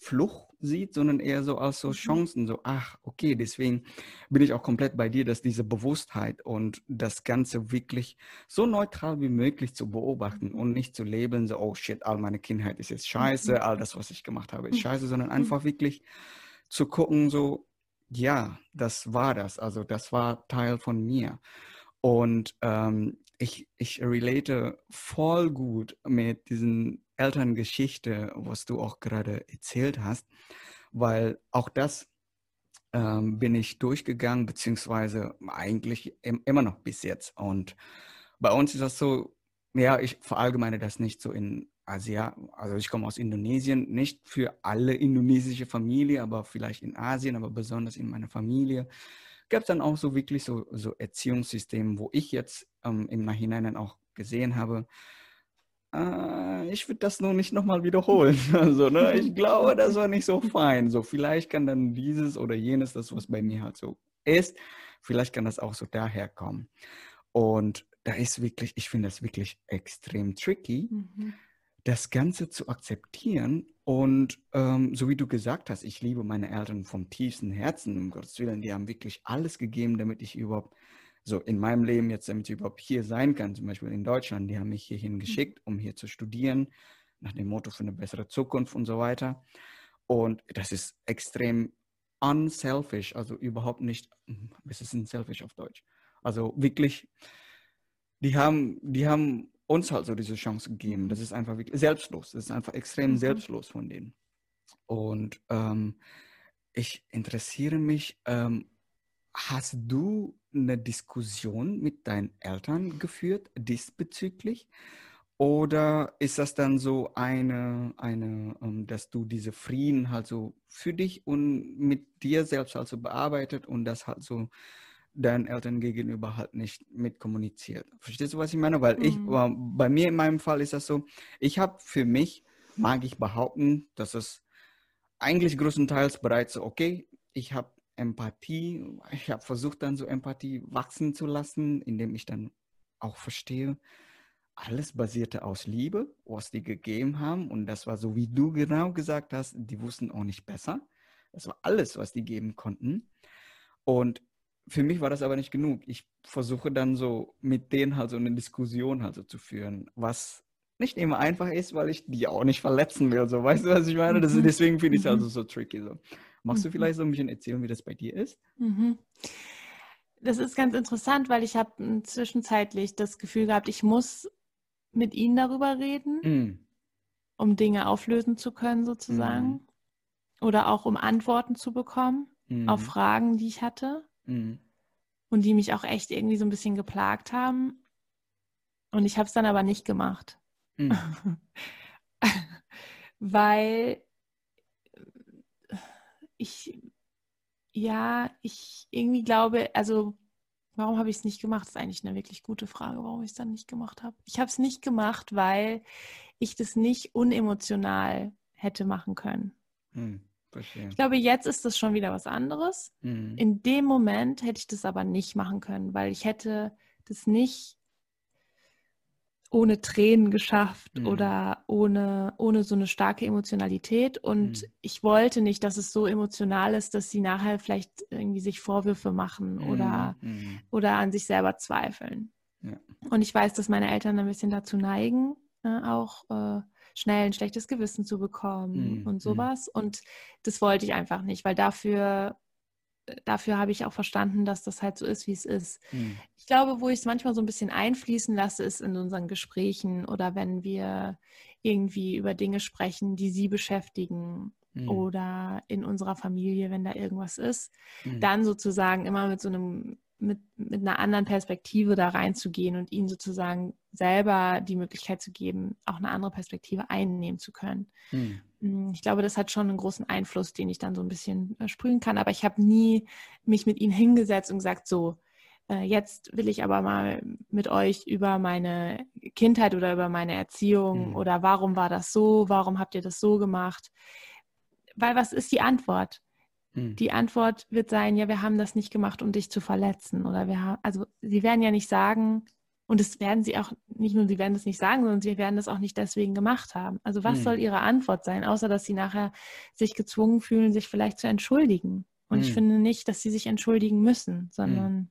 Fluch sieht, sondern eher so als so mhm. Chancen, so, ach, okay, deswegen bin ich auch komplett bei dir, dass diese Bewusstheit und das Ganze wirklich so neutral wie möglich zu beobachten und nicht zu labeln, so, oh shit, all meine Kindheit ist jetzt scheiße, mhm. all das, was ich gemacht habe, ist mhm. scheiße, sondern einfach wirklich zu gucken, so, ja, das war das, also das war Teil von mir. Und ähm, ich, ich relate voll gut mit diesen Elterngeschichte, was du auch gerade erzählt hast, weil auch das ähm, bin ich durchgegangen, beziehungsweise eigentlich im, immer noch bis jetzt. Und bei uns ist das so, ja, ich verallgemeine das nicht so in Asien, also ich komme aus Indonesien, nicht für alle indonesische Familien, aber vielleicht in Asien, aber besonders in meiner Familie gab es dann auch so wirklich so, so Erziehungssysteme, wo ich jetzt ähm, im Nachhinein dann auch gesehen habe, äh, ich würde das nur nicht nochmal wiederholen. [LAUGHS] Also, ne, ich [LAUGHS] glaube, das war nicht so fein. So, vielleicht kann dann dieses oder jenes, das, was bei mir halt so ist, vielleicht kann das auch so daherkommen. Und da ist wirklich, ich finde das wirklich extrem tricky, mhm. das Ganze zu akzeptieren. Und ähm, so wie du gesagt hast, ich liebe meine Eltern vom tiefsten Herzen, um Gottes Willen. Die haben wirklich alles gegeben, damit ich überhaupt so in meinem Leben jetzt, damit ich überhaupt hier sein kann, zum Beispiel in Deutschland, die haben mich hierhin mhm. geschickt, um hier zu studieren, nach dem Motto für eine bessere Zukunft und so weiter. Und das ist extrem unselfish, also überhaupt nicht, was ist denn selfish auf Deutsch? Also wirklich, die haben, die haben uns halt so diese Chance gegeben. Das ist einfach wirklich selbstlos. Das ist einfach extrem mhm. selbstlos von denen. Und ähm, ich interessiere mich, ähm, hast du eine Diskussion mit deinen Eltern geführt diesbezüglich? Oder ist das dann so eine, eine, ähm, dass du diese Frieden halt so für dich und mit dir selbst halt so bearbeitet und das halt so deinen Eltern gegenüber halt nicht mitkommuniziert? Verstehst du, was ich meine? Weil mhm. ich, bei mir in meinem Fall ist das so, ich habe für mich, mag ich behaupten, dass es eigentlich größtenteils bereits so, okay, ich habe Empathie, ich habe versucht dann so Empathie wachsen zu lassen, indem ich dann auch verstehe, alles basierte aus Liebe, was die gegeben haben. Und das war so, wie du genau gesagt hast, die wussten auch nicht besser. Das war alles, was die geben konnten. Und für mich war das aber nicht genug. Ich versuche dann so mit denen halt so eine Diskussion halt so zu führen, was nicht immer einfach ist, weil ich die auch nicht verletzen will. So, weißt du, was ich meine? Das, mhm. deswegen finde ich es also so tricky. So. Machst du mhm. vielleicht so ein bisschen erzählen, wie das bei dir ist? Das ist ganz interessant, weil ich habe zwischenzeitlich das Gefühl gehabt, ich muss mit ihnen darüber reden, mhm. um Dinge auflösen zu können, sozusagen. Mhm. Oder auch um Antworten zu bekommen mhm. auf Fragen, die ich hatte. Mhm. Und die mich auch echt irgendwie so ein bisschen geplagt haben. Und ich habe es dann aber nicht gemacht. [LAUGHS] weil ich, ja, ich irgendwie glaube, also warum habe ich es nicht gemacht? Das ist eigentlich eine wirklich gute Frage, warum ich es dann nicht gemacht habe. Ich habe es nicht gemacht, weil ich das nicht unemotional hätte machen können. Hm, ich glaube, jetzt ist das schon wieder was anderes. Hm. In dem Moment hätte ich das aber nicht machen können, weil ich hätte das nicht ohne Tränen geschafft mhm. oder ohne, ohne so eine starke Emotionalität. Und mhm. ich wollte nicht, dass es so emotional ist, dass sie nachher vielleicht irgendwie sich Vorwürfe machen mhm. oder, mhm. oder an sich selber zweifeln. Ja. Und ich weiß, dass meine Eltern ein bisschen dazu neigen, äh, auch äh, schnell ein schlechtes Gewissen zu bekommen mhm. und mhm. sowas. Und das wollte ich einfach nicht, weil dafür dafür habe ich auch verstanden, dass das halt so ist, wie es ist. Mhm. Ich glaube, wo ich es manchmal so ein bisschen einfließen lasse, ist in unseren Gesprächen oder wenn wir irgendwie über Dinge sprechen, die sie beschäftigen mhm. oder in unserer Familie, wenn da irgendwas ist, mhm. dann sozusagen immer mit so einem mit, mit einer anderen Perspektive da reinzugehen und ihnen sozusagen selber die Möglichkeit zu geben, auch eine andere Perspektive einnehmen zu können. Hm. Ich glaube, das hat schon einen großen Einfluss, den ich dann so ein bisschen äh, sprühen kann. Aber ich habe nie mich mit ihnen hingesetzt und gesagt, so, äh, jetzt will ich aber mal mit euch über meine Kindheit oder über meine Erziehung mhm. oder warum war das so, warum habt ihr das so gemacht? Weil was ist die Antwort? Hm. Die Antwort wird sein, ja, wir haben das nicht gemacht, um dich zu verletzen. Oder wir haben, also sie werden ja nicht sagen, und das werden sie auch, nicht nur sie werden das nicht sagen, sondern sie werden das auch nicht deswegen gemacht haben. Also was hm. soll ihre Antwort sein, außer dass sie nachher sich gezwungen fühlen, sich vielleicht zu entschuldigen. Und hm. ich finde nicht, dass sie sich entschuldigen müssen, sondern hm.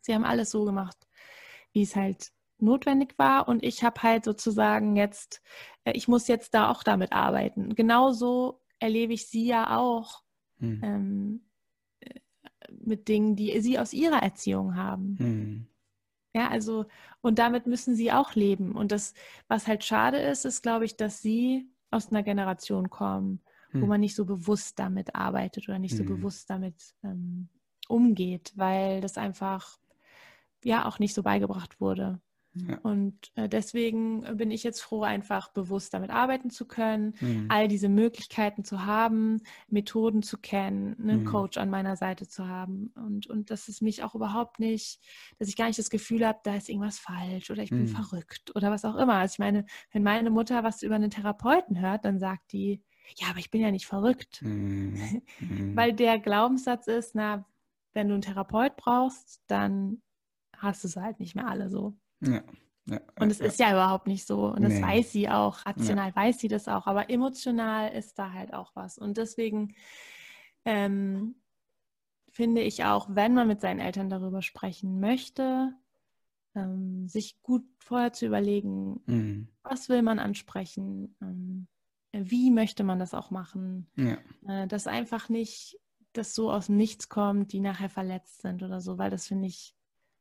sie haben alles so gemacht, wie es halt notwendig war. Und ich habe halt sozusagen jetzt, äh, ich muss jetzt da auch damit arbeiten. Genauso erlebe ich sie ja auch hm. ähm, äh, mit Dingen, die sie aus ihrer Erziehung haben. Hm. Ja, also, und damit müssen sie auch leben. Und das, was halt schade ist, ist, glaube ich, dass sie aus einer Generation kommen, hm. wo man nicht so bewusst damit arbeitet oder nicht hm. so bewusst damit ähm, umgeht, weil das einfach ja auch nicht so beigebracht wurde. Ja. Und äh, deswegen bin ich jetzt froh, einfach bewusst damit arbeiten zu können, mhm. all diese Möglichkeiten zu haben, Methoden zu kennen, einen mhm. Coach an meiner Seite zu haben und, und dass es mich auch überhaupt nicht, dass ich gar nicht das Gefühl habe, da ist irgendwas falsch oder ich bin mhm. verrückt oder was auch immer. Also ich meine, wenn meine Mutter was über einen Therapeuten hört, dann sagt die, ja, aber ich bin ja nicht verrückt. Mhm. [LAUGHS] Mhm. Weil der Glaubenssatz ist, na, wenn du einen Therapeut brauchst, dann hast du es halt nicht mehr alle so. Ja. Ja, und es ja. ist ja überhaupt nicht so. Und das nee. weiß sie auch. Rational ja. weiß sie das auch. Aber emotional ist da halt auch was. Und deswegen ähm, finde ich auch, wenn man mit seinen Eltern darüber sprechen möchte, ähm, sich gut vorher zu überlegen, mhm. was will man ansprechen, ähm, wie möchte man das auch machen. Äh, dass einfach nicht das so aus dem Nichts kommt, die nachher verletzt sind oder so, weil das finde ich,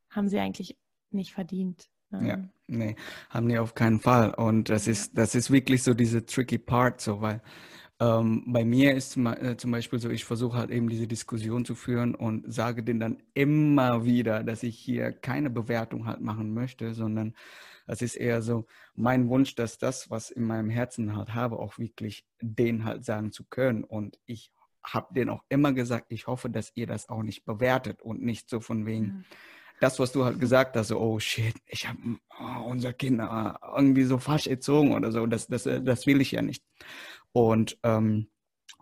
haben sie eigentlich nicht verdient. Ja, nee, haben die auf keinen Fall. Und das ist, das ist wirklich so diese tricky Part, so, weil ähm, bei mir ist zum, äh, zum Beispiel so, ich versuche halt eben diese Diskussion zu führen und sage denen dann immer wieder, dass ich hier keine Bewertung halt machen möchte, sondern es ist eher so mein Wunsch, dass das, was in meinem Herzen halt habe, auch wirklich denen halt sagen zu können. Und ich habe denen auch immer gesagt, ich hoffe, dass ihr das auch nicht bewertet und nicht so von wegen. Mhm das, was du halt gesagt hast, so, oh shit, ich habe oh, unser Kind äh, irgendwie so falsch erzogen oder so, das, das, äh, das will ich ja nicht. Und ähm,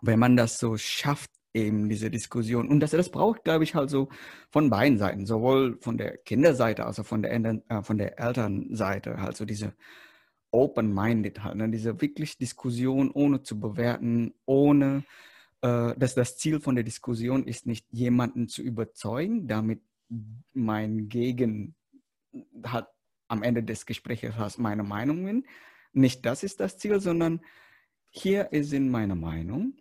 wenn man das so schafft, eben diese Diskussion, und das, das braucht, glaube ich, halt so von beiden Seiten, sowohl von der Kinderseite als auch von der, äh, von der Elternseite, halt so diese open-minded halt, ne? diese wirklich Diskussion ohne zu bewerten, ohne äh, dass das Ziel von der Diskussion ist, nicht jemanden zu überzeugen, damit mein Gegen hat am Ende des Gesprächs hast meine Meinungen. Nicht das ist das Ziel, sondern hier ist meine Meinung,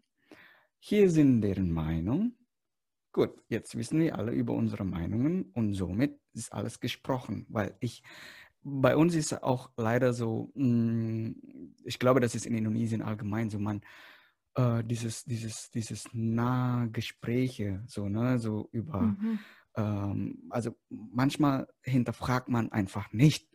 hier sind deren Meinung. Gut, jetzt wissen wir alle über unsere Meinungen und somit ist alles gesprochen, weil ich bei uns ist auch leider so, mm, ich glaube, das ist in Indonesien allgemein so, man äh, dieses dieses dieses nah Gespräche so ne so über mhm ähm, also manchmal hinterfragt man einfach nicht,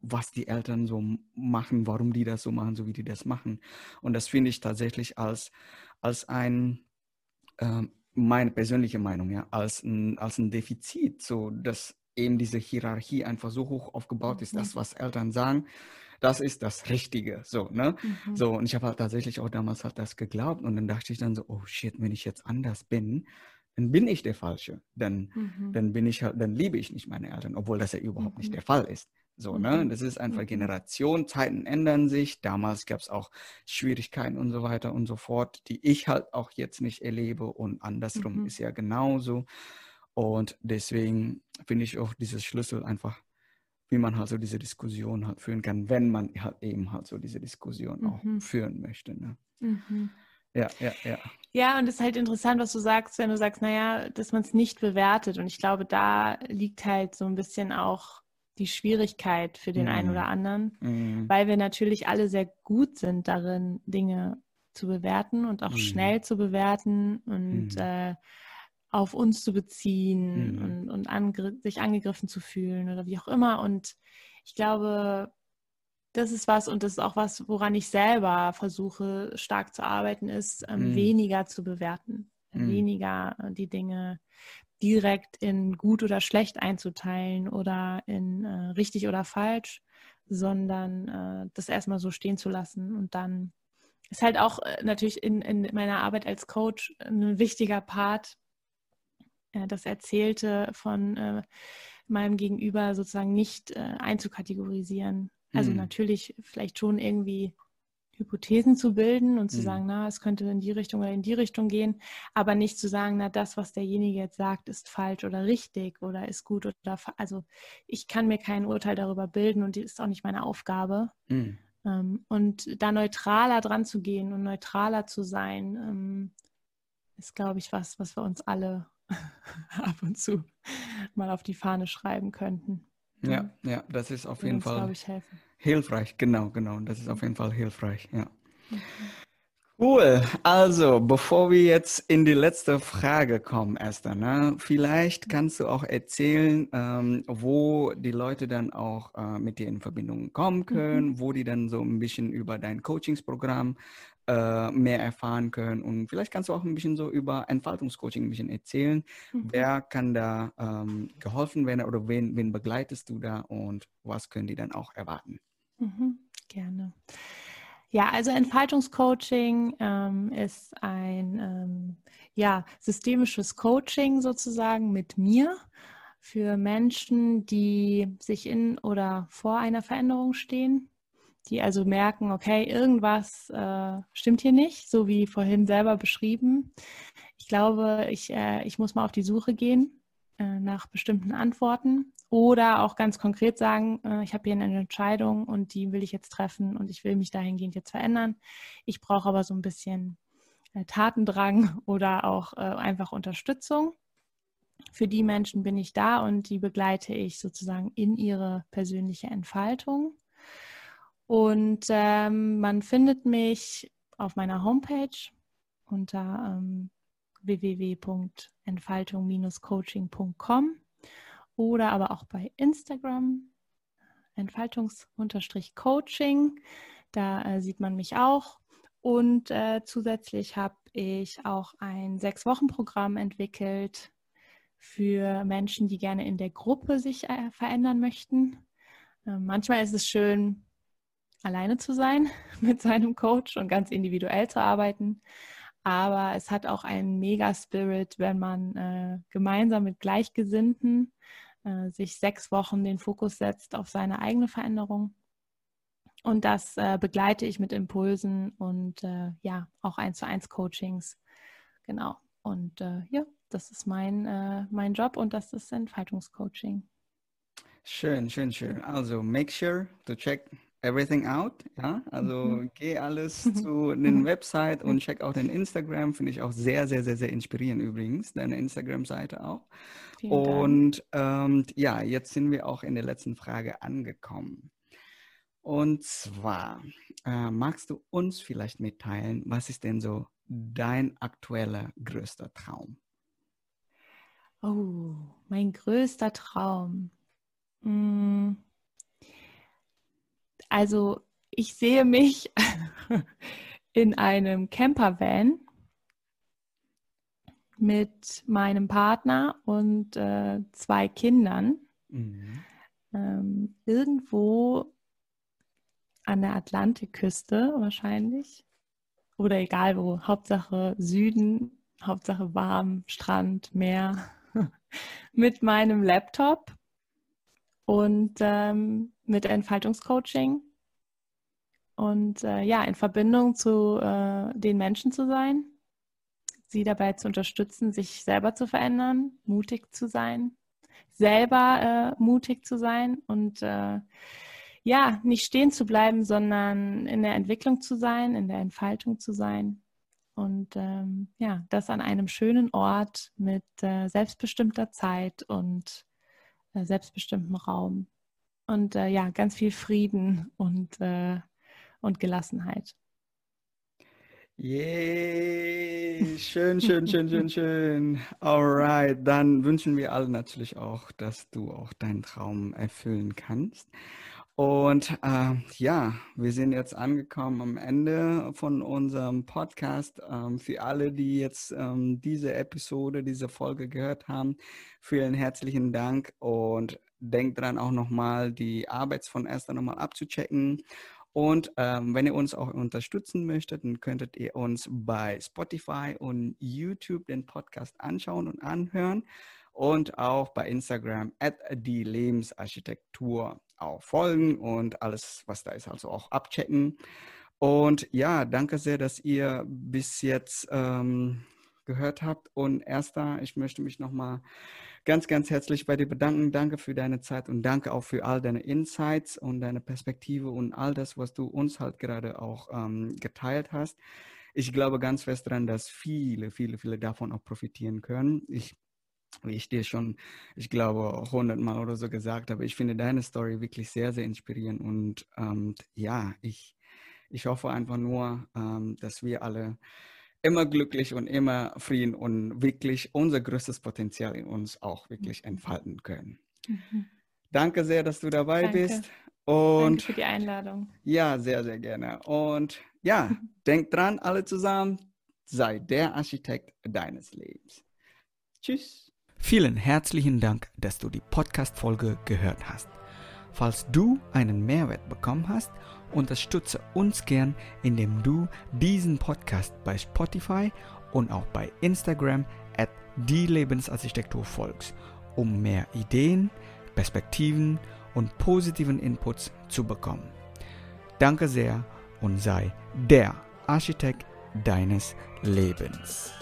was die Eltern so machen, warum die das so machen, so wie die das machen. Und das finde ich tatsächlich als, als ein, äh, meine persönliche Meinung, ja, als ein, als ein Defizit, so dass eben diese Hierarchie einfach so hoch aufgebaut ist, das, mhm. was Eltern sagen, das ist das Richtige, so, ne? Mhm. So, und ich habe halt tatsächlich auch damals halt das geglaubt und dann dachte ich dann so, oh shit, wenn ich jetzt anders bin, dann bin ich der Falsche. Dann, mhm. dann bin ich halt, dann liebe ich nicht meine Eltern, obwohl das ja überhaupt mhm. nicht der Fall ist. So, ne? Mhm. Das ist einfach mhm. Generation, Zeiten ändern sich. Damals gab es auch Schwierigkeiten und so weiter und so fort, die ich halt auch jetzt nicht erlebe und andersrum mhm. ist ja genauso. Und deswegen finde ich auch dieses Schlüssel einfach, wie man halt so diese Diskussion halt führen kann, wenn man halt eben halt so diese Diskussion auch mhm. führen möchte. Ne? Ja, ja, ja. Ja, und es ist halt interessant, was du sagst, wenn du sagst, naja, dass man es nicht bewertet. Und ich glaube, da liegt halt so ein bisschen auch die Schwierigkeit für den mm. einen oder anderen, mm. weil wir natürlich alle sehr gut sind darin, Dinge zu bewerten und auch mm. schnell zu bewerten und mm. äh, auf uns zu beziehen mm. und, und angr sich angegriffen zu fühlen oder wie auch immer. Und ich glaube, das ist was und das ist auch was, woran ich selber versuche stark zu arbeiten, ist ähm, mm. weniger zu bewerten, mm. weniger äh, die Dinge direkt in gut oder schlecht einzuteilen oder in äh, richtig oder falsch, sondern äh, das erstmal so stehen zu lassen und dann ist halt auch äh, natürlich in, in meiner Arbeit als Coach ein wichtiger Part, äh, das Erzählte von äh, meinem Gegenüber sozusagen nicht einzukategorisieren also mhm. natürlich vielleicht schon irgendwie Hypothesen zu bilden und zu mhm. sagen, na, es könnte in die Richtung oder in die Richtung gehen, aber nicht zu sagen, na, das, was derjenige jetzt sagt, ist falsch oder richtig oder ist gut oder also ich kann mir kein Urteil darüber bilden und das ist auch nicht meine Aufgabe. Mhm. Und da neutraler dran zu gehen und neutraler zu sein, ähm, ist, glaube ich, was, was wir uns alle [LAUGHS] ab und zu mal auf die Fahne schreiben könnten. Ja, ja, das ist auf jeden uns, Fall ich, hilfreich. Genau, genau. Das ist auf jeden Fall hilfreich. Ja. Mhm. Cool. Also, bevor wir jetzt in die letzte Frage kommen, Esther, ne, vielleicht kannst du auch erzählen, ähm, wo die Leute dann auch äh, mit dir in Verbindung kommen können, mhm. wo die dann so ein bisschen über dein Coachingsprogramm äh, mehr erfahren können. Und vielleicht kannst du auch ein bisschen so über Entfaltungscoaching ein bisschen erzählen. Mhm. Wer kann da ähm, geholfen werden oder wen, wen begleitest du da und was können die dann auch erwarten? Mhm. Gerne. Ja, also Entfaltungscoaching ähm, ist ein ähm, ja, systemisches Coaching sozusagen mit mir für Menschen, die sich in oder vor einer Veränderung stehen, die also merken, okay, irgendwas äh, stimmt hier nicht, so wie vorhin selber beschrieben. Ich glaube, ich, äh, ich muss mal auf die Suche gehen äh, nach bestimmten Antworten oder auch ganz konkret sagen, äh, ich habe hier eine Entscheidung und die will ich jetzt treffen und ich will mich dahingehend jetzt verändern. Ich brauche aber so ein bisschen äh, Tatendrang [LAUGHS] oder auch äh, einfach Unterstützung. Für die Menschen bin ich da und die begleite ich sozusagen in ihre persönliche Entfaltung. Und ähm, man findet mich auf meiner Homepage unter ähm, www.entfaltung-coaching.com oder aber auch bei Instagram, Entfaltungs-Coaching. Da äh, sieht man mich auch. Und äh, zusätzlich habe ich auch ein Sechs-Wochen-Programm entwickelt für Menschen, die gerne in der Gruppe sich äh, verändern möchten. Äh, manchmal ist es schön, alleine zu sein [LAUGHS] mit seinem Coach und ganz individuell zu arbeiten. Aber es hat auch einen Mega-Spirit, wenn man äh, gemeinsam mit Gleichgesinnten äh, sich sechs Wochen den Fokus setzt auf seine eigene Veränderung. Und das äh, begleite ich mit Impulsen und äh, ja, auch eins zu eins Coachings. Genau. Und äh, ja, das ist mein, äh, mein Job und das ist Entfaltungscoaching. Schön, schön, schön. Also make sure to check everything out. Ja, also mhm. geh alles [LAUGHS] zu den Website und check auch den Instagram. Finde ich auch sehr, sehr, sehr, sehr inspirierend übrigens. Deine Instagram-Seite auch. Vielen und ähm, ja, jetzt sind wir auch in der letzten Frage angekommen. Und zwar, äh, magst du uns vielleicht mitteilen, was ist denn so dein aktueller größter Traum? Oh, mein größter Traum. Hm also ich sehe mich [LAUGHS] in einem Campervan mit meinem Partner und äh, zwei Kindern. Mhm. ähm, irgendwo an der Atlantikküste wahrscheinlich. Oder egal wo, Hauptsache Süden, Hauptsache warm, Strand, Meer, [LAUGHS] mit meinem Laptop und ähm, mit Entfaltungscoaching. Und äh, ja, in Verbindung zu äh, den Menschen zu sein, sie dabei zu unterstützen, sich selber zu verändern, mutig zu sein, selber äh, mutig zu sein und äh, ja, nicht stehen zu bleiben, sondern in der Entwicklung zu sein, in der Entfaltung zu sein. Und ähm, ja, das an einem schönen Ort mit äh, selbstbestimmter Zeit und äh, selbstbestimmtem Raum. Und äh, ja, ganz viel Frieden und, äh, und Gelassenheit. Yay, [LAUGHS] schön, schön, schön, schön, schön. Alright, dann wünschen wir alle natürlich auch, dass du auch deinen Traum erfüllen kannst. Und äh, ja, wir sind jetzt angekommen am Ende von unserem Podcast. Ähm, für alle, die jetzt ähm, diese Episode, diese Folge gehört haben, vielen herzlichen Dank und denkt dran auch nochmal die Arbeit von Esther nochmal abzuchecken. Und ähm, wenn ihr uns auch unterstützen möchtet, dann könntet ihr uns bei Spotify und YouTube den Podcast anschauen und anhören und auch bei Instagram at die Lebensarchitektur auch folgen und alles, was da ist, also auch abchecken. Und ja, danke sehr, dass ihr bis jetzt ähm, gehört habt. Und erster, ich möchte mich nochmal ganz, ganz herzlich bei dir bedanken. Danke für deine Zeit und danke auch für all deine Insights und deine Perspektive und all das, was du uns halt gerade auch ähm, geteilt hast. Ich glaube ganz fest daran, dass viele, viele, viele davon auch profitieren können. Ich wie ich dir schon, ich glaube, hundertmal oder so gesagt habe, ich finde deine Story wirklich sehr, sehr inspirierend. Und ähm, ja, ich, ich hoffe einfach nur, ähm, dass wir alle immer glücklich und immer Frieden und wirklich unser größtes Potenzial in uns auch wirklich mhm. entfalten können. Mhm. Danke sehr, dass du dabei Danke. bist. Und Danke für die Einladung. Ja, sehr, sehr gerne. Und ja, [LAUGHS] denk dran, alle zusammen, sei der Architekt deines Lebens. Tschüss. Vielen herzlichen Dank, dass du die Podcast-Folge gehört hast. Falls du einen Mehrwert bekommen hast, unterstütze uns gern, indem du diesen Podcast bei Spotify und auch bei Instagram at die Lebensarchitektur folgst, um mehr Ideen, Perspektiven und positiven Inputs zu bekommen. Danke sehr und sei der Architekt deines Lebens.